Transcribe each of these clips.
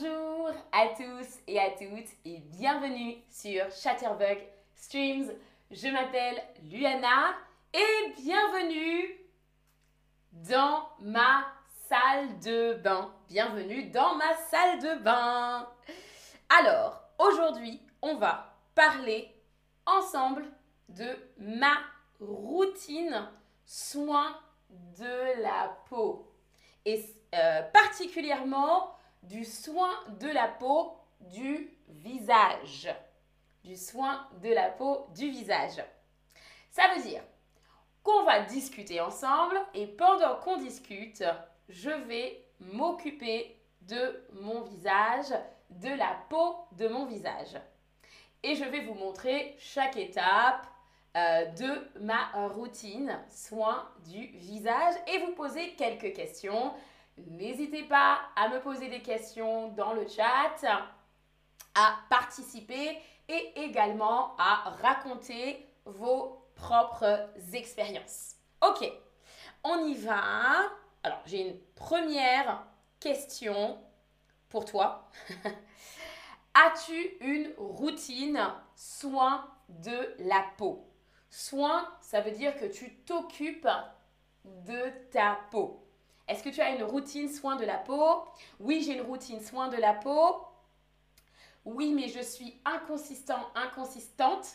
Bonjour à tous et à toutes et bienvenue sur Chatterbug Streams. Je m'appelle Luana et bienvenue dans ma salle de bain. Bienvenue dans ma salle de bain. Alors, aujourd'hui, on va parler ensemble de ma routine soin de la peau. Et euh, particulièrement du soin de la peau du visage. Du soin de la peau du visage. Ça veut dire qu'on va discuter ensemble et pendant qu'on discute, je vais m'occuper de mon visage, de la peau de mon visage. Et je vais vous montrer chaque étape euh, de ma routine soin du visage et vous poser quelques questions N'hésitez pas à me poser des questions dans le chat, à participer et également à raconter vos propres expériences. Ok, on y va. Alors, j'ai une première question pour toi. As-tu une routine soin de la peau? Soin, ça veut dire que tu t'occupes de ta peau. Est-ce que tu as une routine soin de la peau? Oui, j'ai une routine soin de la peau. Oui, mais je suis inconsistant, inconsistante.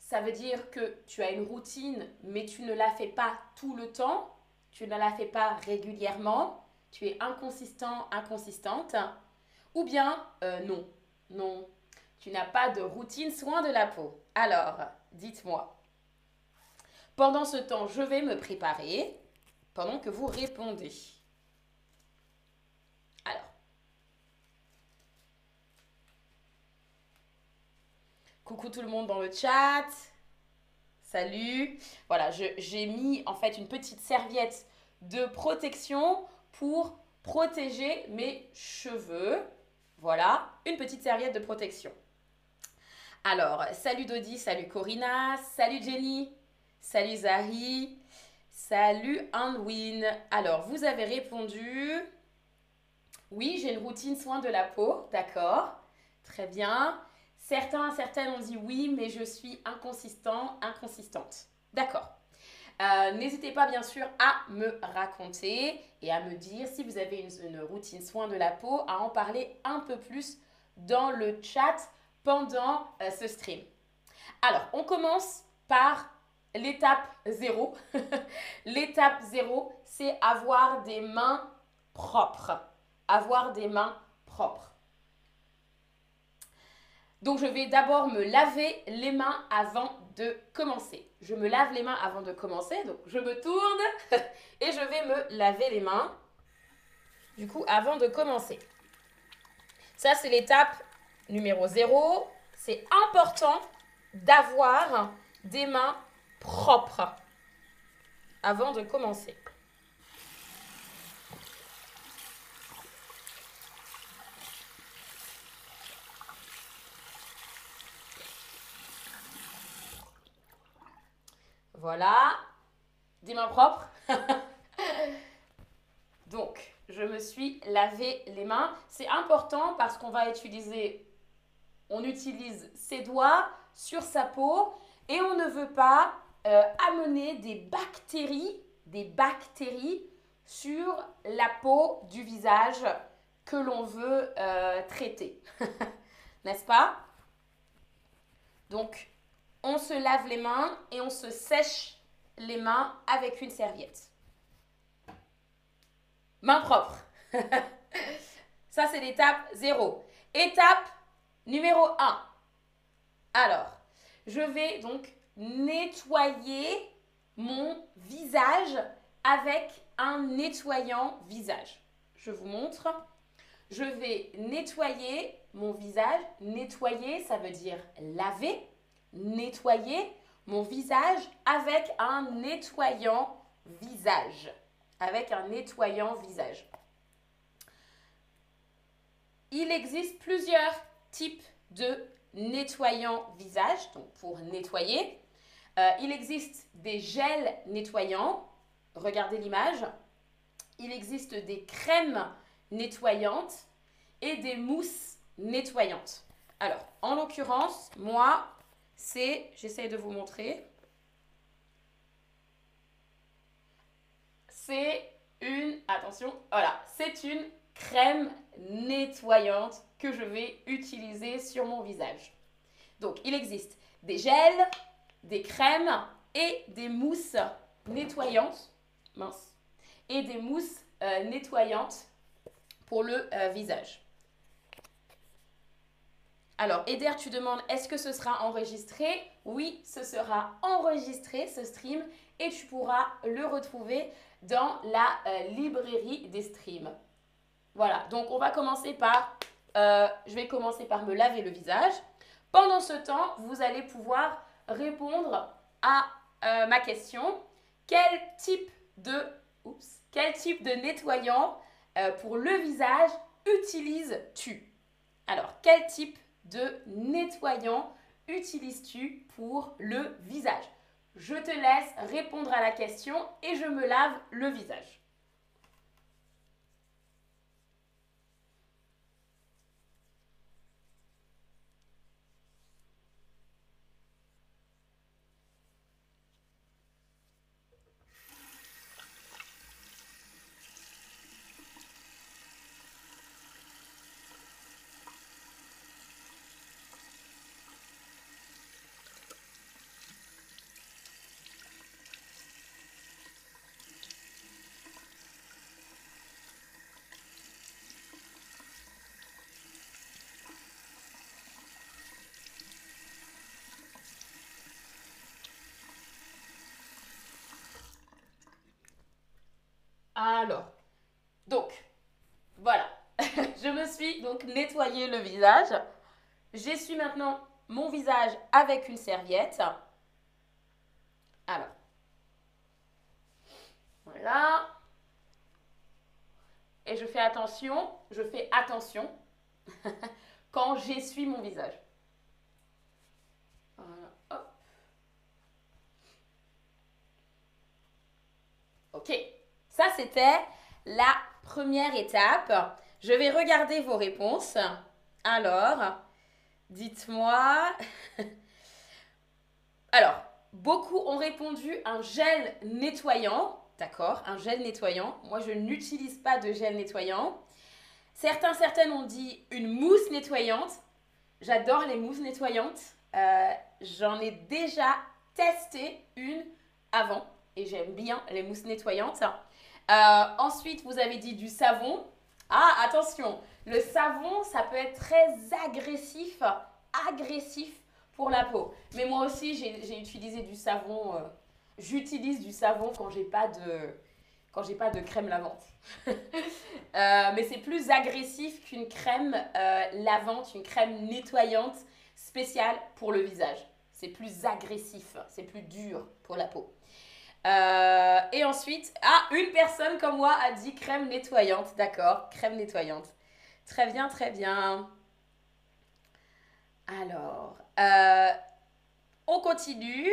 Ça veut dire que tu as une routine, mais tu ne la fais pas tout le temps. Tu ne la fais pas régulièrement. Tu es inconsistant, inconsistante. Ou bien, euh, non, non, tu n'as pas de routine soin de la peau. Alors, dites-moi. Pendant ce temps, je vais me préparer pendant que vous répondez. Coucou tout le monde dans le chat. Salut. Voilà, j'ai mis en fait une petite serviette de protection pour protéger mes cheveux. Voilà, une petite serviette de protection. Alors, salut Dodi, salut Corina, salut Jenny, salut Zari, salut Anwin. Alors, vous avez répondu. Oui, j'ai une routine soin de la peau, d'accord. Très bien. Certains, certaines ont dit oui, mais je suis inconsistant, inconsistante. D'accord. Euh, n'hésitez pas bien sûr à me raconter et à me dire si vous avez une, routine soin de la peau, à en parler un peu plus dans le chat pendant euh, ce stream. Alors, on commence par l'étape 0. l'étape 0, c'est avoir des mains propres. Avoir des mains propres. Donc je vais d'abord me laver les mains avant de commencer. Je me lave les mains avant de commencer. Donc je me tourne et je vais me laver les mains. Du coup, avant de commencer. Ça, c'est l'étape numéro 0. C'est important d'avoir des mains propres avant de commencer. Voilà. Des mains propres. Donc, je me suis lavé les mains. C'est important parce qu'on va utiliser, on utilise ses doigts sur sa peau et on ne veut pas euh, amener des bactéries, des bactéries sur la peau du visage que l'on veut euh, traiter. N'est-ce pas? Donc, on se lave les mains et on se sèche les mains avec une serviette. Mains propres. Ça, c'est l'étape 0. Étape numéro 1. Alors, je vais donc nettoyer mon visage avec un nettoyant visage. Je vous montre. Je vais nettoyer mon visage. Nettoyer, ça veut dire laver nettoyer mon visage avec un nettoyant visage. Avec un nettoyant visage. Il existe plusieurs types de nettoyants visage, donc pour nettoyer. Euh, il existe des gels nettoyants. Regardez l'image. Il existe des crèmes nettoyantes. et des mousses nettoyantes. Alors, en l'occurrence, moi, c'est, j'essaie de vous montrer, c'est une, attention, voilà, c'est une crème nettoyante que je vais utiliser sur mon visage. Donc, il existe des gels, des crèmes et des mousses nettoyantes, mince, et des mousses euh, nettoyantes pour le euh, visage. Alors, Eder, tu demandes est-ce que ce sera enregistré? Oui, ce sera enregistré, ce stream, et tu pourras le retrouver dans la euh, librairie des streams. Voilà, donc on va commencer par, euh, je vais commencer par me laver le visage. Pendant ce temps, vous allez pouvoir répondre à euh, ma question. Quel type de, quel type de nettoyant pour le visage utilises-tu? Alors, quel type de nettoyant utilises-tu pour le visage? Je te laisse répondre à la question et je me lave le visage. Alors, donc, voilà. je me suis donc nettoyé le visage. J'essuie maintenant mon visage avec une serviette. Alors, voilà. Et je fais attention, je fais attention quand j'essuie mon visage. Voilà, hop. Ok. Ça, c'était la première étape. Je vais regarder vos réponses. Alors, dites-moi. Alors, beaucoup ont répondu un gel nettoyant. D'accord, un gel nettoyant. Moi, je n'utilise pas de gel nettoyant. Certains, certaines ont dit une mousse nettoyante. J'adore les mousses nettoyantes. Euh, j'en ai déjà testé une avant et j'aime bien les mousses nettoyantes. Euh, ensuite, vous avez dit du savon. Ah, attention, le savon, ça peut être très agressif, agressif pour la peau. Mais moi aussi, j'ai utilisé du savon. Euh, j'utilise du savon quand j'ai pas de quand j'ai pas de crème lavante. Euh, mais c'est plus agressif qu'une crème lavante, une crème nettoyante spéciale pour le visage. C'est plus agressif, c'est plus dur pour la peau. Euh, et ensuite, ah, une personne comme moi a dit crème nettoyante. D'accord, crème nettoyante. Très bien, très bien. Alors, euh, on continue.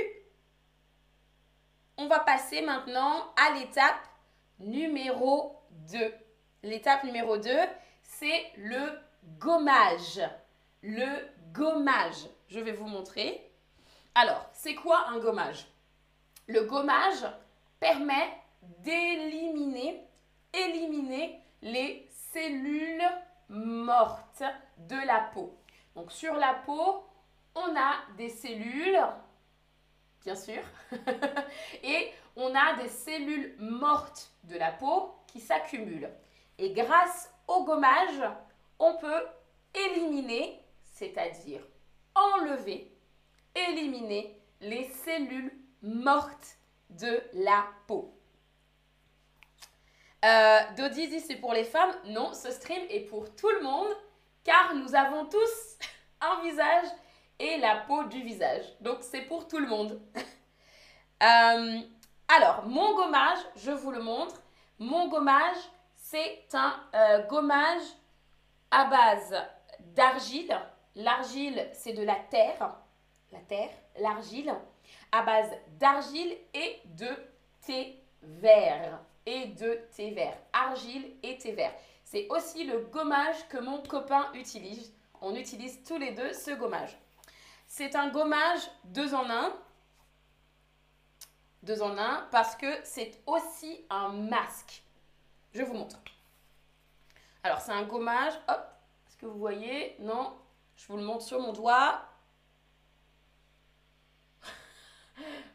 On va passer maintenant à l'étape numéro 2. L'étape numéro 2, c'est le gommage. Le gommage. Je vais vous montrer. Alors, c'est quoi un gommage? Le gommage permet d'éliminer éliminer les cellules mortes de la peau. Donc sur la peau, on a des cellules, bien sûr, et on a des cellules mortes de la peau qui s'accumulent. Et grâce au gommage, on peut éliminer, c'est-à-dire enlever, éliminer les cellules morte de la peau. Euh, c'est pour les femmes. Non, ce stream est pour tout le monde car nous avons tous un visage et la peau du visage. Donc c'est pour tout le monde. Euh, alors, mon gommage, je vous le montre. Mon gommage, c'est un euh, gommage à base d'argile. L'argile, c'est de la terre. La terre, l'argile base d'argile et de thé vert. Et de thé vert. Argile et thé vert. C'est aussi le gommage que mon copain utilise. On utilise tous les deux ce gommage. C'est un gommage deux en un. Deux en un parce que c'est aussi un masque. Je vous montre. Alors, c'est un gommage. Hop, est-ce que vous voyez? Non, je vous le montre sur mon doigt.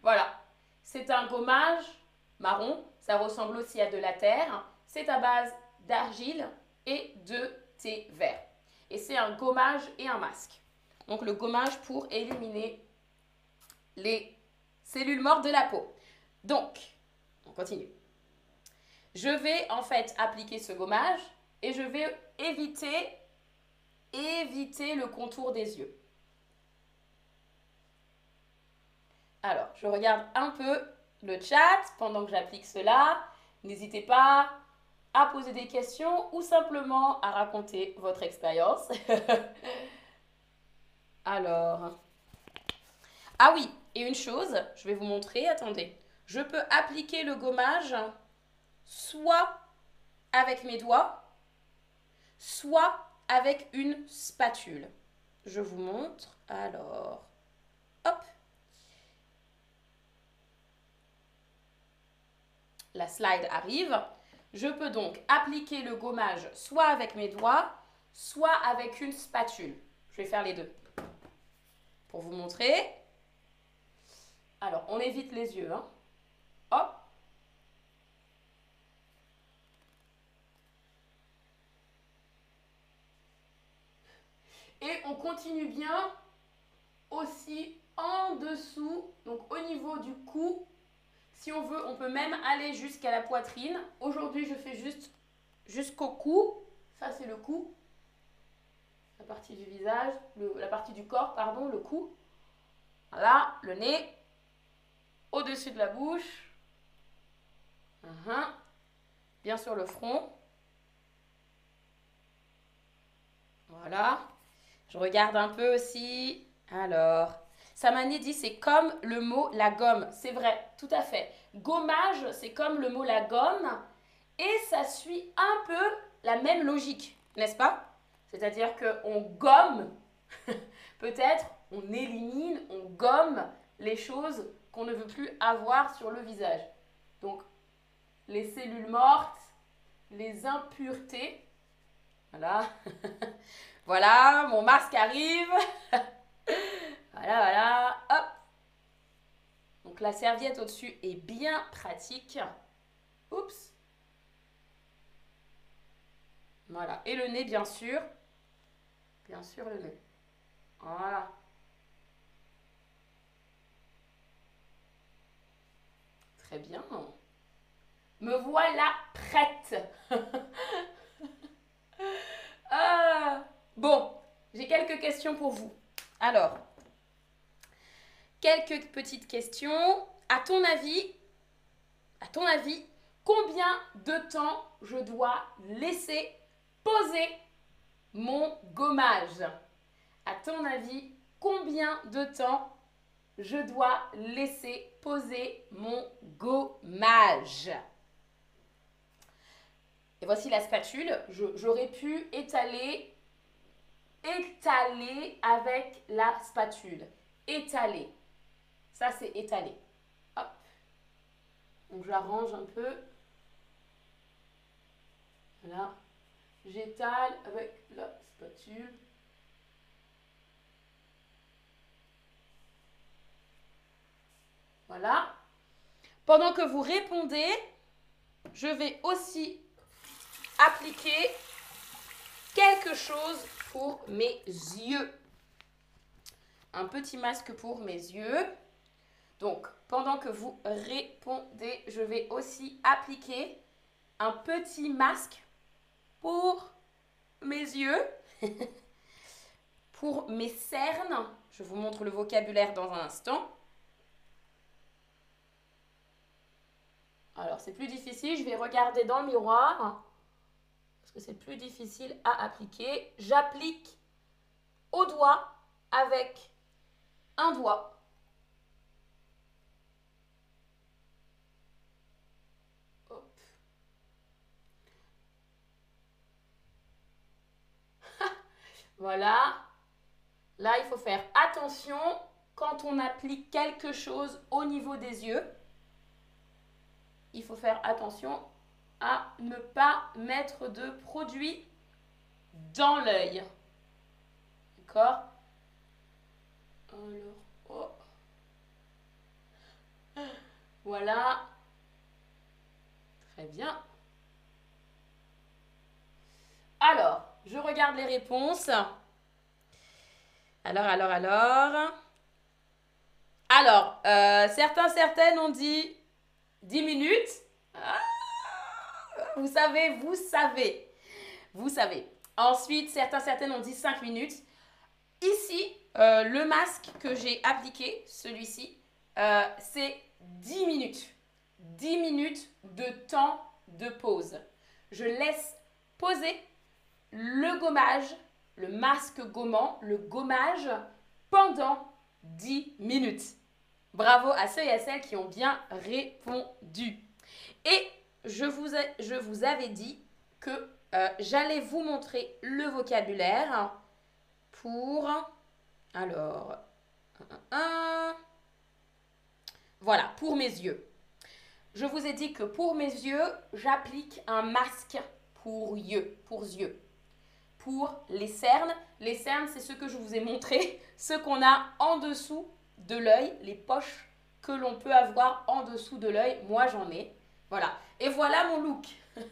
Voilà, c'est un gommage marron. Ça ressemble aussi à de la terre. C'est à base d'argile et de thé vert. Et c'est un gommage et un masque. Donc le gommage pour éliminer les cellules mortes de la peau. Donc, on continue. Je vais en fait appliquer ce gommage et je vais éviter, éviter le contour des yeux. Alors, je regarde un peu le chat pendant que j'applique cela. N'hésitez pas à poser des questions ou simplement à raconter votre expérience. Alors, ah oui, et une chose, je vais vous montrer, attendez. Je peux appliquer le gommage soit avec mes doigts, soit avec une spatule. Je vous montre. Alors, hop. La slide arrive. Je peux donc appliquer le gommage soit avec mes doigts, soit avec une spatule. Je vais faire les deux pour vous montrer. Alors, on évite les yeux. Hein. Hop. Et on continue bien aussi en dessous, donc au niveau du cou. Si on veut, on peut même aller jusqu'à la poitrine. Aujourd'hui, je fais juste jusqu'au cou. Ça, c'est le cou la partie du visage, la partie du corps, pardon, le cou. Voilà, le nez, au-dessus de la bouche. Uh-huh. Bien sûr le front. Voilà. Je regarde un peu aussi. Alors, Samani dit c'est comme le mot la gomme. C'est vrai, tout à fait. Gommage, c'est comme le mot la gomme. Et ça suit un peu la même logique, n'est-ce pas? C'est-à-dire qu'on gomme, peut-être, on élimine, on gomme les choses qu'on ne veut plus avoir sur le visage. Donc, les cellules mortes, les impuretés. Voilà. voilà, mon masque arrive. voilà, voilà. Hop. Donc, la serviette au-dessus est bien pratique. Oups. Voilà. Et le nez, bien sûr bien sûr le nez. Voilà. Très bien. Me voilà prête. Ah. Bon, j'ai quelques questions pour vous. Alors, quelques petites questions. À ton avis, à ton avis, combien de temps je dois laisser poser mon gommage? À ton avis, combien de temps je dois laisser poser mon gommage? Et voici la spatule. J'aurais pu étaler, étaler avec la spatule. Étaler. Ça, c'est étaler. Hop. Donc, j'arrange un peu. Voilà. J'étale avec la spatule. Voilà. Pendant que vous répondez, je vais aussi appliquer quelque chose pour mes yeux. Un petit masque pour mes yeux. Donc, pendant que vous répondez, je vais aussi appliquer un petit masque pour mes yeux, pour mes cernes. Je vous montre le vocabulaire dans un instant. Alors, c'est plus difficile. Je vais regarder dans le miroir. Parce que c'est plus difficile à appliquer. J'applique au doigt avec un doigt. Voilà. Là, il faut faire attention quand on applique quelque chose au niveau des yeux. Il faut faire attention à ne pas mettre de produit dans l'œil. D'accord? Alors, oh. Voilà. Très bien. Alors, je regarde les réponses. Alors, alors, alors. Alors, euh, certains, certaines ont dit 10 minutes. Ah, vous savez, vous savez. Vous savez. Ensuite, certains, certaines ont dit 5 minutes. Ici, euh, le masque que j'ai appliqué, celui-ci, euh, c'est 10 minutes. 10 minutes de temps de pause. Je laisse poser le gommage, le masque gommant, le gommage pendant 10 minutes. Bravo à ceux et à celles qui ont bien répondu. Et je vous, je vous avais dit que euh, j'allais vous montrer le vocabulaire pour... Alors... voilà, pour mes yeux. Je vous ai dit que pour mes yeux, j'applique un masque pour yeux, pour yeux. Pour les cernes, les cernes, c'est ce que je vous ai montré, ce qu'on a en dessous de l'œil, les poches que l'on peut avoir en dessous de l'œil. Moi, j'en ai. Voilà. Et voilà mon look.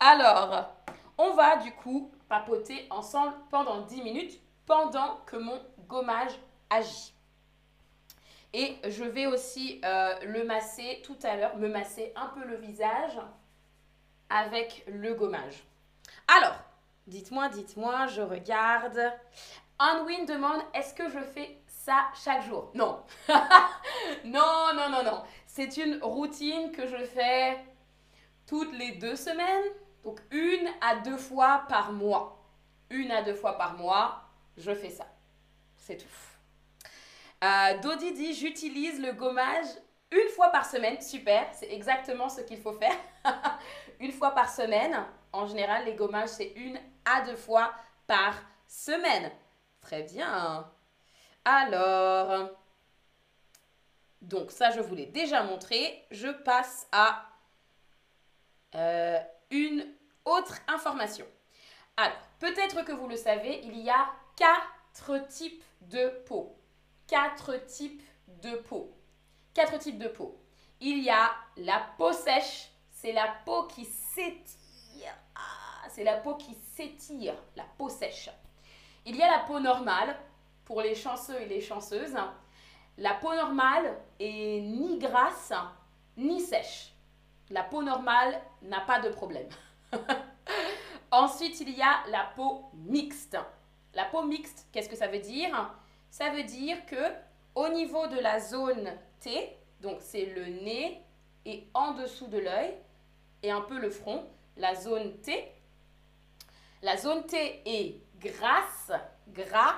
Alors, on va du coup papoter ensemble pendant 10 minutes pendant que mon gommage agit. Et je vais aussi euh, le masser tout à l'heure, me masser un peu le visage avec le gommage. Alors, dites-moi, dites-moi, je regarde. Anwin demande, est-ce que je fais ça chaque jour? Non. non, non, non, non. C'est une routine que je fais toutes les deux semaines. Donc, une à deux fois par mois. Une à deux fois par mois, je fais ça. C'est tout. Euh, Dodi dit j'utilise le gommage une fois par semaine. Super, c'est exactement ce qu'il faut faire. une fois par semaine. En général, les gommages, c'est une à deux fois par semaine. Très bien. Alors, donc ça, je vous l'ai déjà montré. Je passe à euh, une autre information. Alors, peut-être que vous le savez, il y a quatre types de peau quatre types de peau. Quatre types de peau. Il y a la peau sèche, c'est la peau qui s'étire. C'est la peau qui s'étire, la peau sèche. Il y a la peau normale pour les chanceux et les chanceuses. La peau normale est ni grasse ni sèche. La peau normale n'a pas de problème. Ensuite, il y a la peau mixte. La peau mixte, qu'est-ce que ça veut dire? Ça veut dire que au niveau de la zone T, donc c'est le nez et en dessous de l'œil et un peu le front, la zone T. La zone T est grasse, gras.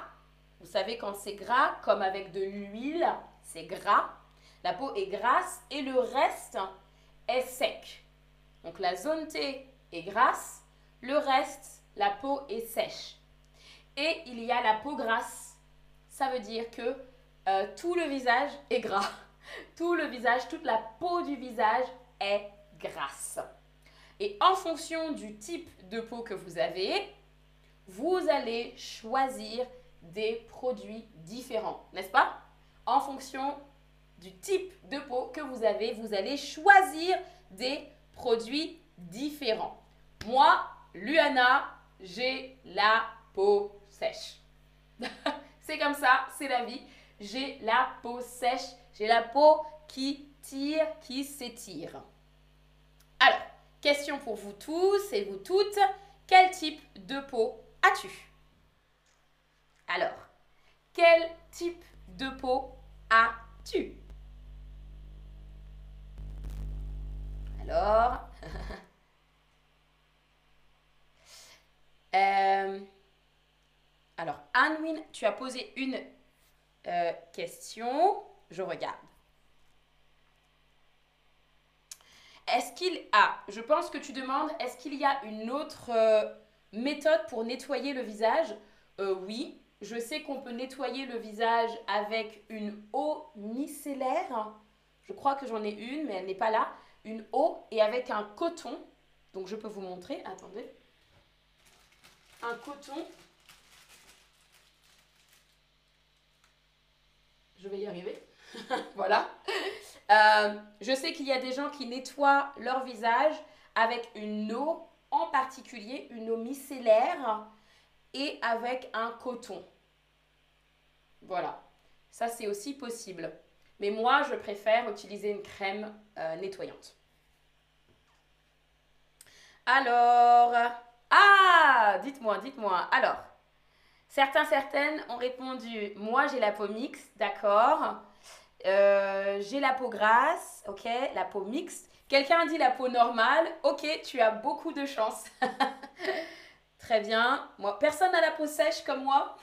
Vous savez quand c'est gras, comme avec de l'huile, c'est gras. La peau est grasse et le reste est sec. Donc la zone T est grasse, le reste, la peau est sèche. Et il y a la peau grasse ça veut dire que euh, tout le visage est gras. Tout le visage, toute la peau du visage est grasse. Et en fonction du type de peau que vous avez, vous allez choisir des produits différents, n'est-ce pas? En fonction du type de peau que vous avez, vous allez choisir des produits différents. Moi, Luana, j'ai la peau sèche. C'est comme ça, c'est la vie. J'ai la peau sèche, j'ai la peau qui tire, qui s'étire. Alors, question pour vous tous et vous toutes. Quel type de peau as-tu? Alors, quel type de peau as-tu? Alors, euh, alors, Anwin, tu as posé une euh, question. Je regarde. Est-ce qu'il a, je pense que tu demandes, est-ce qu'il y a une autre euh, méthode pour nettoyer le visage? Euh, Oui, je sais qu'on peut nettoyer le visage avec une eau micellaire. Je crois que j'en ai une, mais elle n'est pas là. Une eau et avec un coton. Donc je peux vous montrer. Attendez. Un coton. Je vais y arriver. voilà. Euh, je sais qu'il y a des gens qui nettoient leur visage avec une eau en particulier, une eau micellaire et avec un coton. Voilà. Ça, c'est aussi possible. Mais moi, je préfère utiliser une crème euh, nettoyante. Alors, ah, dites-moi, dites-moi. Alors, certains, certaines ont répondu, moi j'ai la peau mixte, d'accord. Euh, j'ai la peau grasse, ok, la peau mixte. Quelqu'un dit la peau normale, ok, tu as beaucoup de chance. Très bien. Moi, personne n'a la peau sèche comme moi.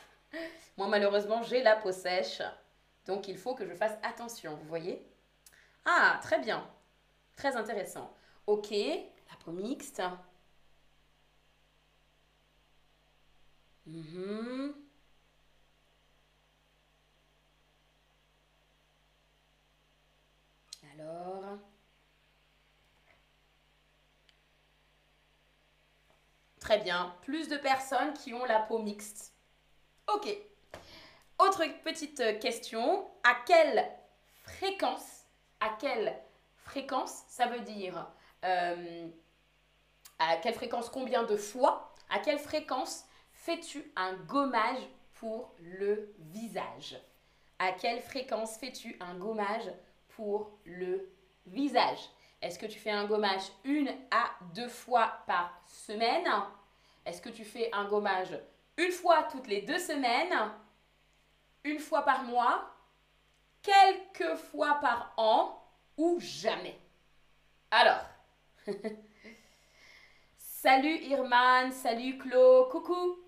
Moi, malheureusement, j'ai la peau sèche. Donc, il faut que je fasse attention, vous voyez? Ah, très bien. Très intéressant. Ok, la peau mixte. Mhm. Alors? Très bien. Plus de personnes qui ont la peau mixte. Ok. Autre petite question. À quelle fréquence, à quelle fréquence, ça veut dire euh, à quelle fréquence, combien de fois, à quelle fréquence fais-tu un gommage pour le visage? À quelle fréquence fais-tu un gommage pour le visage. Est-ce que tu fais un gommage une à deux fois par semaine? Est-ce que tu fais un gommage une fois toutes les deux semaines? Une fois par mois? Quelques fois par an? Ou jamais? Alors Salut Irman, salut Chlo, coucou.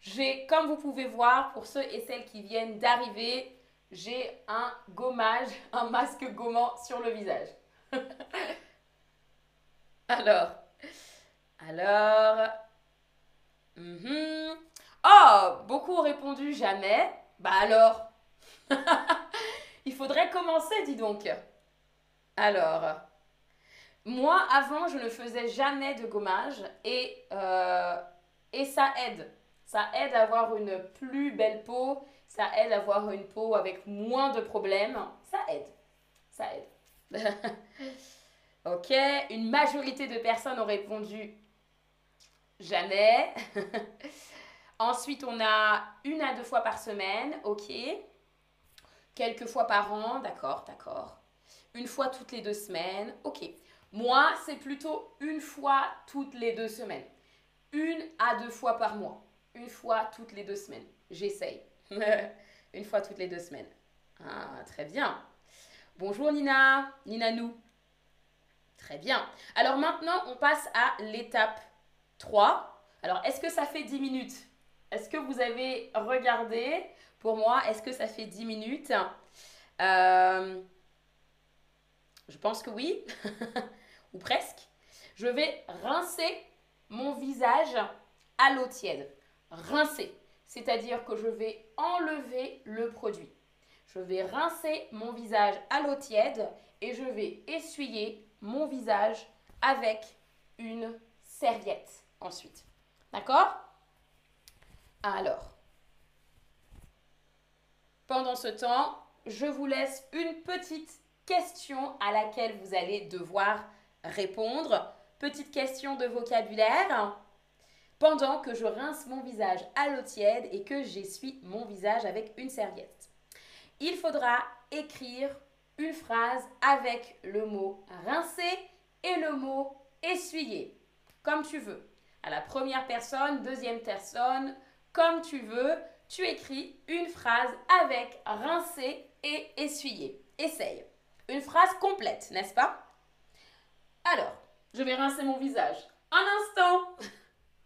J'ai, comme vous pouvez voir, pour ceux et celles qui viennent d'arriver, j'ai un gommage, un masque gommant sur le visage. alors, alors, mhm. oh, beaucoup ont répondu jamais. Bah alors, il faudrait commencer, dis donc. Alors, moi, avant, je ne faisais jamais de gommage et, euh, et ça aide. Ça aide à avoir une plus belle peau, ça aide à avoir une peau avec moins de problèmes. Ça aide. Ça aide. ok, une majorité de personnes ont répondu jamais. Ensuite, on a une à deux fois par semaine, ok. Quelques fois par an, d'accord, d'accord. Une fois toutes les deux semaines, ok. Moi, c'est plutôt une fois toutes les deux semaines. Une à deux fois par mois une fois toutes les deux semaines. J'essaye. une fois toutes les deux semaines. Ah, très bien. Bonjour Nina, Nina nous. Très bien. Alors maintenant, on passe à l'étape 3. Alors, est-ce que ça fait 10 minutes? Est-ce que vous avez regardé? Pour moi, est-ce que ça fait 10 minutes? Euh, Je pense que oui. Ou presque. Je vais rincer mon visage à l'eau tiède rincer, c'est-à-dire que je vais enlever le produit. Je vais rincer mon visage à l'eau tiède et je vais essuyer mon visage avec une serviette ensuite. D'accord? Alors, pendant ce temps, je vous laisse une petite question à laquelle vous allez devoir répondre. Petite question de vocabulaire pendant que je rince mon visage à l'eau tiède et que j'essuie mon visage avec une serviette. Il faudra écrire une phrase avec le mot rincer et le mot essuyer, comme tu veux. À la première personne, deuxième personne, comme tu veux, tu écris une phrase avec rincer et essuyer. Essaye. Une phrase complète, n'est-ce pas? Alors, je vais rincer mon visage. Un instant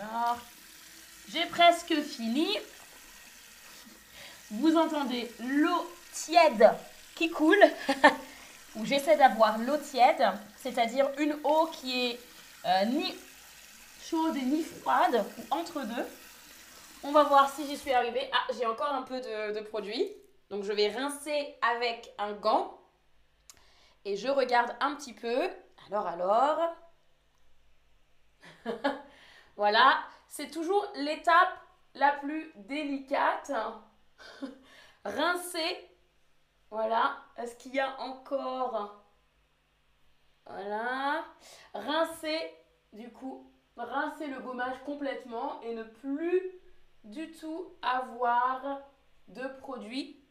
Alors, j'ai presque fini. Vous entendez l'eau tiède qui coule, ou j'essaie d'avoir l'eau tiède, c'est-à-dire une eau qui est euh, ni chaude ni froide, ou entre deux. On va voir si j'y suis arrivée. Ah, j'ai encore un peu de produit. Donc je vais rincer avec un gant. Et je regarde un petit peu. Alors, alors. voilà. C'est toujours l'étape la plus délicate. rincer. Voilà. Est-ce qu'il y a encore... Voilà. Rincer, du coup, rincer le gommage complètement et ne plus du tout avoir de produit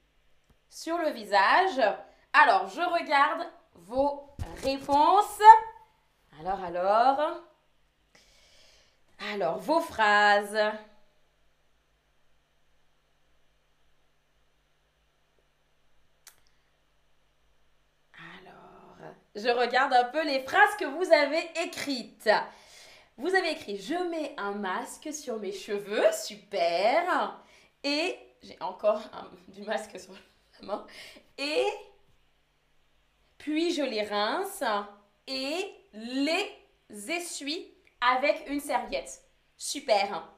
sur le visage. Alors, je regarde vos réponses. Alors, alors. Alors, vos phrases. Alors, je regarde un peu les phrases que vous avez écrites. Vous avez écrit Je mets un masque sur mes cheveux, super. Et j'ai encore du masque sur la main. Et puis je les rince et les essuie avec une serviette. Super.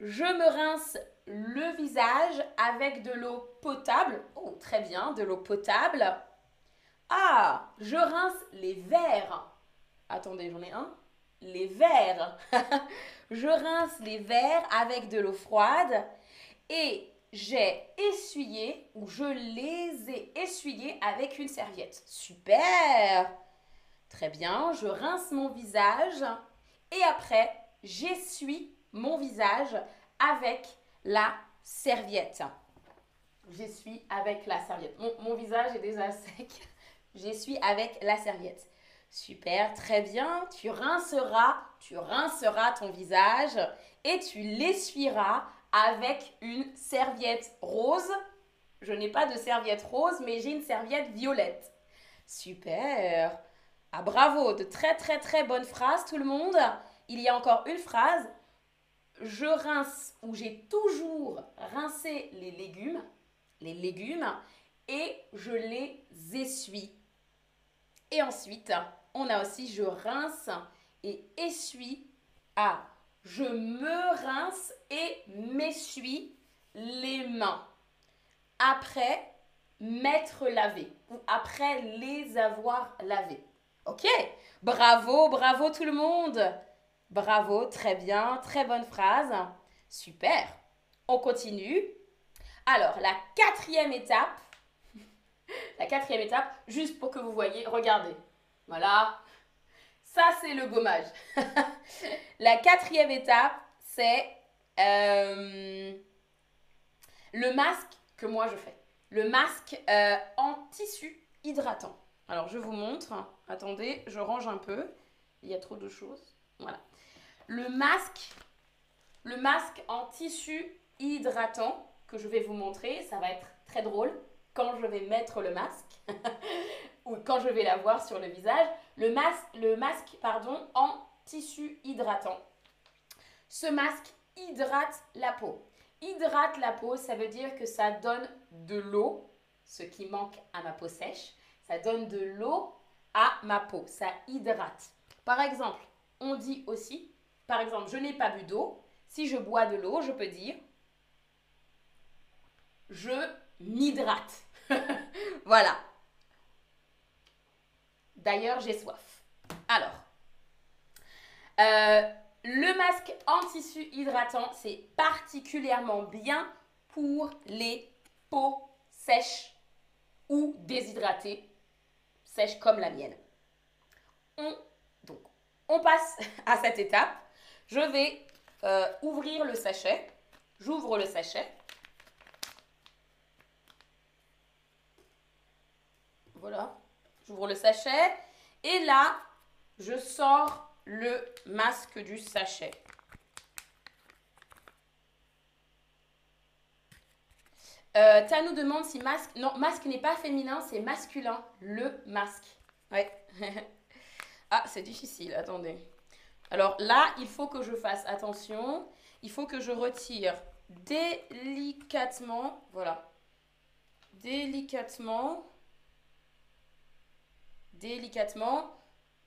Je me rince le visage avec de l'eau potable. Oh, très bien, de l'eau potable. Ah, je rince les verres. Attendez, j'en ai un les verres. je rince les verres avec de l'eau froide et j'ai essuyé ou je les ai essuyés avec une serviette. Super Très bien, je rince mon visage et après j'essuie mon visage avec la serviette. J'essuie avec la serviette. Mon, visage est déjà sec. J'essuie avec la serviette. Super, très bien. Tu rinceras, tu rinceras ton visage et tu l'essuieras avec une serviette rose. Je n'ai pas de serviette rose, mais j'ai une serviette violette. Super. Ah bravo, de très très très bonnes phrases tout le monde. Il y a encore une phrase. Je rince ou j'ai toujours rincé les légumes, les légumes et je les essuie. Et ensuite, on a aussi je rince et essuie. Ah, je me rince et m'essuie les mains. Après m'être lavé ou après les avoir lavés. Ok Bravo, bravo tout le monde. Bravo, très bien, très bonne phrase. Super. On continue. Alors, la quatrième étape, la quatrième étape, juste pour que vous voyez, regardez. Voilà. Ça, c'est le gommage. la quatrième étape, c'est euh, le masque que moi je fais. Le masque euh, en tissu hydratant. Alors, je vous montre. Attendez, je range un peu. Il y a trop de choses. Voilà. Le masque, le masque en tissu hydratant que je vais vous montrer, ça va être très drôle quand je vais mettre le masque. ou quand je vais la voir sur le visage, le masque, le masque pardon, en tissu hydratant. Ce masque hydrate la peau. Hydrate la peau, ça veut dire que ça donne de l'eau, ce qui manque à ma peau sèche. Ça donne de l'eau à ma peau, ça hydrate. Par exemple, on dit aussi, par exemple, je n'ai pas bu d'eau. Si je bois de l'eau, je peux dire je m'hydrate. voilà, D'ailleurs, j'ai soif. Alors, euh, le masque en tissu hydratant, c'est particulièrement bien pour les peaux sèches ou déshydratées, comme la mienne. On, donc, on passe à cette étape. Je vais euh, ouvrir le sachet. J'ouvre le sachet. Voilà. J'ouvre le sachet et là, je sors le masque du sachet. Euh, nous demande si masque. Non, masque n'est pas féminin, c'est masculin. Le masque. Ouais. ah, c'est difficile, attendez. Alors là, il faut que je fasse attention. Il faut que je retire délicatement, voilà, délicatement, délicatement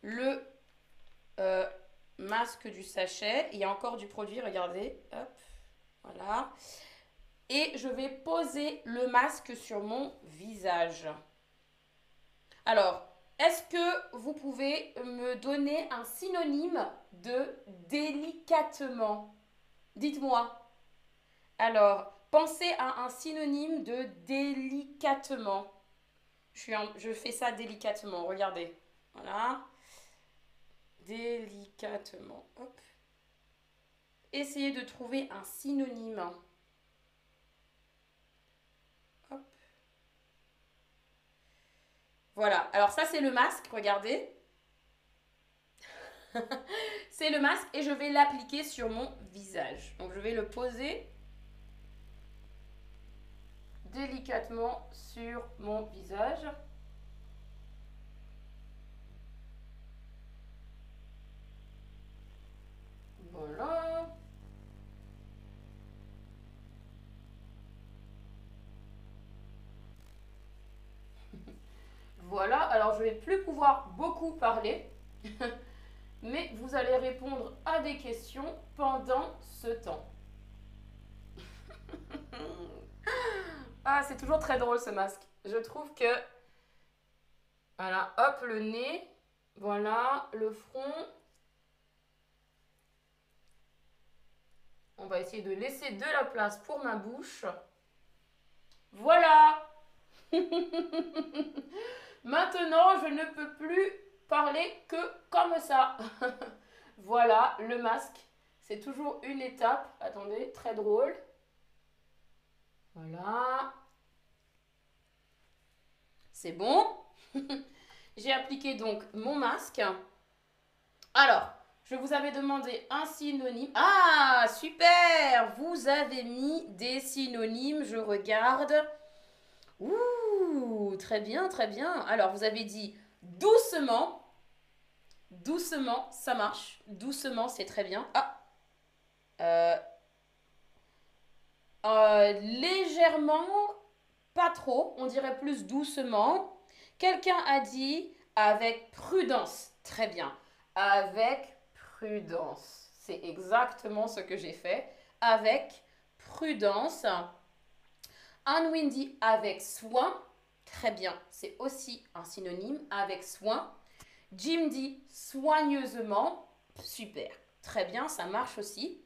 le euh, masque du sachet. Il y a encore du produit, regardez. Hop, voilà. Et je vais poser le masque sur mon visage. Alors, est-ce que vous pouvez me donner un synonyme de délicatement? Dites-moi. Alors, pensez à un synonyme de délicatement. Je, fais ça délicatement, regardez. Voilà. Délicatement. Essayez de trouver un synonyme. Hop. Voilà. Alors ça, c'est le masque, regardez. c'est le masque et je vais l'appliquer sur mon visage. Donc je vais le poser délicatement sur mon visage. Voilà. Voilà, alors je vais plus pouvoir beaucoup parler, mais vous allez répondre à des questions pendant ce temps. ah, c'est toujours très drôle ce masque. Je trouve que... Voilà, hop, le nez. Voilà, le front. On va essayer de laisser de la place pour ma bouche. Voilà Maintenant, je ne peux plus parler que comme ça. voilà, le masque. C'est toujours une étape. Attendez, très drôle. Voilà. C'est bon? J'ai appliqué donc mon masque. Alors, je vous avais demandé un synonyme. Ah, super Vous avez mis des synonymes, je regarde. Ouh, très bien, très bien. Alors, vous avez dit doucement. Doucement, ça marche. Doucement, c'est très bien. Ah euh, euh, légèrement, pas trop, on dirait plus doucement. Quelqu'un a dit avec prudence. Très bien. Avec prudence. C'est exactement ce que j'ai fait. Avec prudence. Anne dit avec soin. Très bien. C'est aussi un synonyme. Avec soin. Jim dit soigneusement. Super. Très bien, ça marche aussi.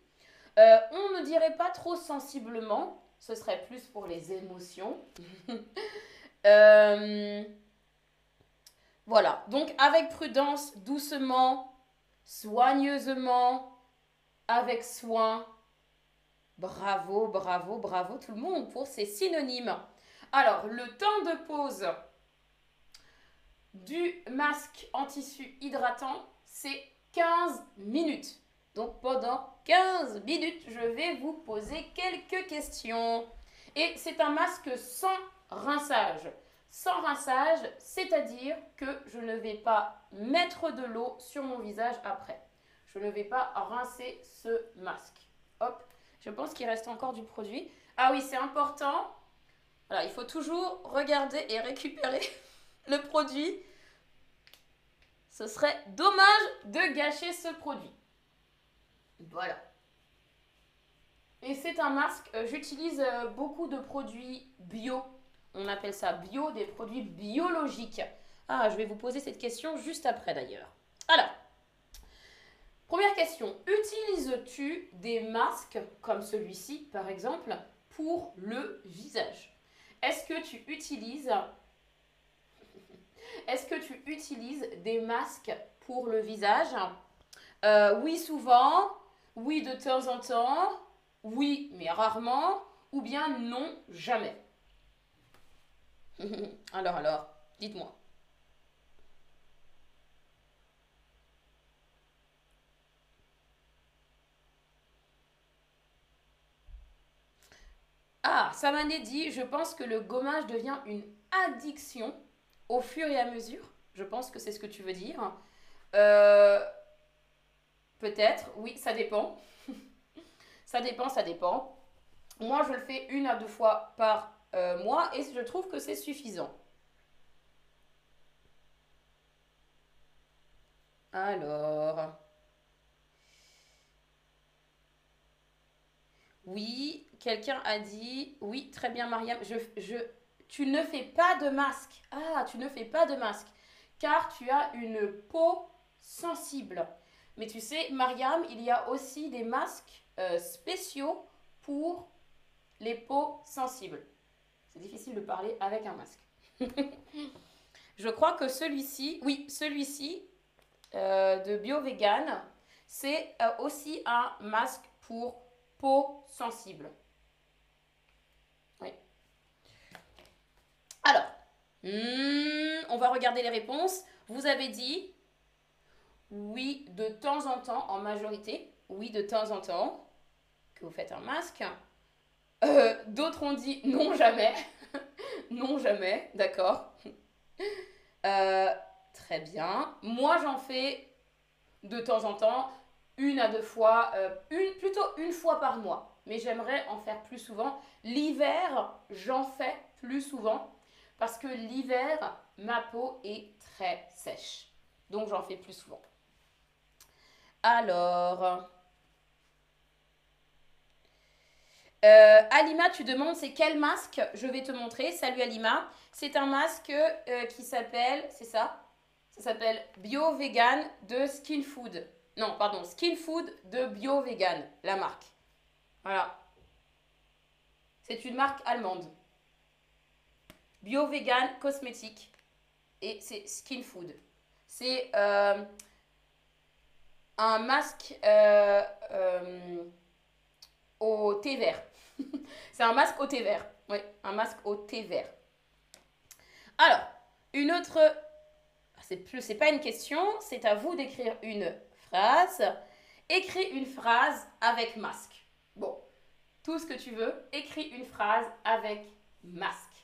Euh, on ne dirait pas trop sensiblement, ce serait plus pour les émotions. Euh, voilà, donc avec prudence, doucement, soigneusement, avec soin. Bravo, bravo, bravo tout le monde pour ces synonymes. Alors, le temps de pause du masque en tissu hydratant, c'est 15 minutes. Donc pendant 15 minutes, je vais vous poser quelques questions. Et c'est un masque sans rinçage. Sans rinçage, c'est-à-dire que je ne vais pas mettre de l'eau sur mon visage après. Je ne vais pas rincer ce masque. Hop, je pense qu'il reste encore du produit. Ah oui, c'est important. Voilà, il faut toujours regarder et récupérer le produit. Ce serait dommage de gâcher ce produit. Voilà. Et c'est un masque, euh, j'utilise euh, beaucoup de produits bio. On appelle ça bio, des produits biologiques. Ah, je vais vous poser cette question juste après d'ailleurs. Alors, première question. Utilises-tu des masques comme celui-ci, par exemple, pour le visage? Est-ce que tu utilises... Des masques pour le visage? Euh, Oui, souvent. Oui, de temps en temps. Oui, mais rarement. Ou bien non, jamais. alors, alors, dites-moi. Ah, Samané dit, je pense que le gommage devient une addiction au fur et à mesure. Je pense que c'est ce que tu veux dire. Euh, Peut-être, oui, ça dépend. ça dépend, ça dépend. Moi, je le fais une à deux fois par euh, mois et je trouve que c'est suffisant. Alors. Oui, quelqu'un a dit. Oui, très bien, Mariam. Tu ne fais pas de masque. Ah, tu ne fais pas de masque. Car tu as une peau sensible. Mais tu sais, Mariam, il y a aussi des masques euh, spéciaux pour les peaux sensibles. C'est difficile de parler avec un masque. Je crois que celui-ci, oui, celui-ci euh, de Bio Vegan, c'est euh, aussi un masque pour peau sensible. Oui. Alors, hmm, on va regarder les réponses. Vous avez dit oui, de temps en temps, en majorité. Oui, de temps en temps, que vous faites un masque. Euh, d'autres ont dit non, jamais. non, jamais, d'accord. Euh, très bien. Moi, j'en fais de temps en temps, une à deux fois, euh, plutôt une fois par mois. Mais j'aimerais en faire plus souvent. L'hiver, j'en fais plus souvent parce que l'hiver, ma peau est très sèche. Donc, j'en fais plus souvent. Alors, euh, Alima, tu demandes c'est quel masque Je vais te montrer. Salut Alima. C'est un masque euh, qui s'appelle, c'est ça? Ça s'appelle Bio Vegan de Skin Food. Non, pardon, Skin Food de Bio Vegan, la marque. Voilà. C'est une marque allemande. Bio Vegan cosmétique. Et c'est Skin Food. C'est euh, un masque euh, euh, au thé vert. c'est un masque au thé vert. Oui, un masque au thé vert. Alors, une autre... C'est plus, pas une question, c'est à vous d'écrire une phrase. Écris une phrase avec masque. Bon, tout ce que tu veux, écris une phrase avec masque.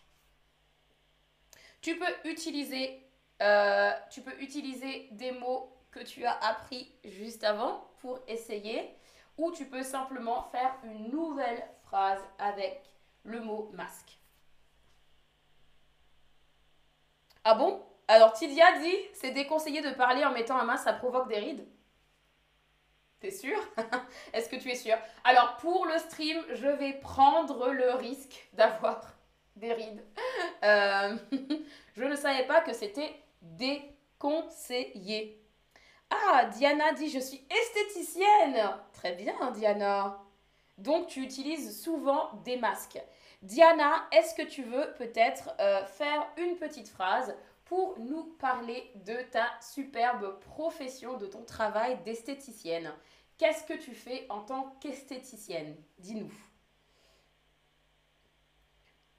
Tu peux utiliser, euh, tu peux utiliser des mots que tu as appris juste avant pour essayer. Ou tu peux simplement faire une nouvelle phrase avec le mot masque. Ah bon? Alors Tidia dit, c'est déconseillé de parler en mettant un masque, ça provoque des rides. T'es sûr? Est-ce que tu es sûr? Alors pour le stream, je vais prendre le risque d'avoir des rides. Euh, je ne savais pas que c'était déconseillé. Ah, Diana dit je suis esthéticienne. Très bien, Diana. Donc tu utilises souvent des masques. Diana, est-ce que tu veux peut-être euh, faire une petite phrase pour nous parler de ta superbe profession, de ton travail d'esthéticienne? Qu'est-ce que tu fais en tant qu'esthéticienne? Dis-nous.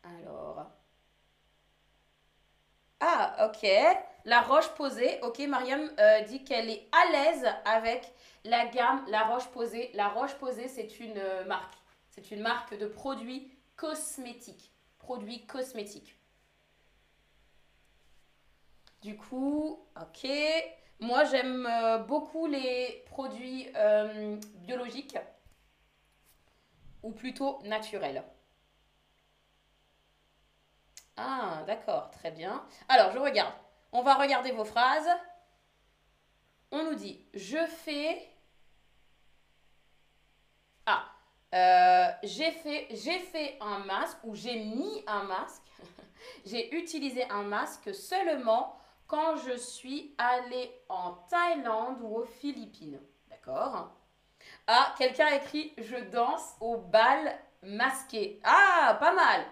Alors. Ah, ok. La roche posée. Ok, Mariam euh, dit qu'elle est à l'aise avec la gamme La Roche posée. La Roche posée, c'est une euh, marque. C'est une marque de produits cosmétiques. Produits cosmétiques. Du coup, ok. Moi, j'aime euh, beaucoup les produits biologiques ou plutôt naturels. Ah, d'accord, très bien. Alors, je regarde. On va regarder vos phrases. On nous dit je fais. Ah, euh, j'ai fait, j'ai fait un masque ou j'ai mis un masque. j'ai utilisé un masque seulement quand je suis allée en Thaïlande ou aux Philippines. D'accord Ah, quelqu'un a écrit je danse au bal masqué. Ah, pas mal.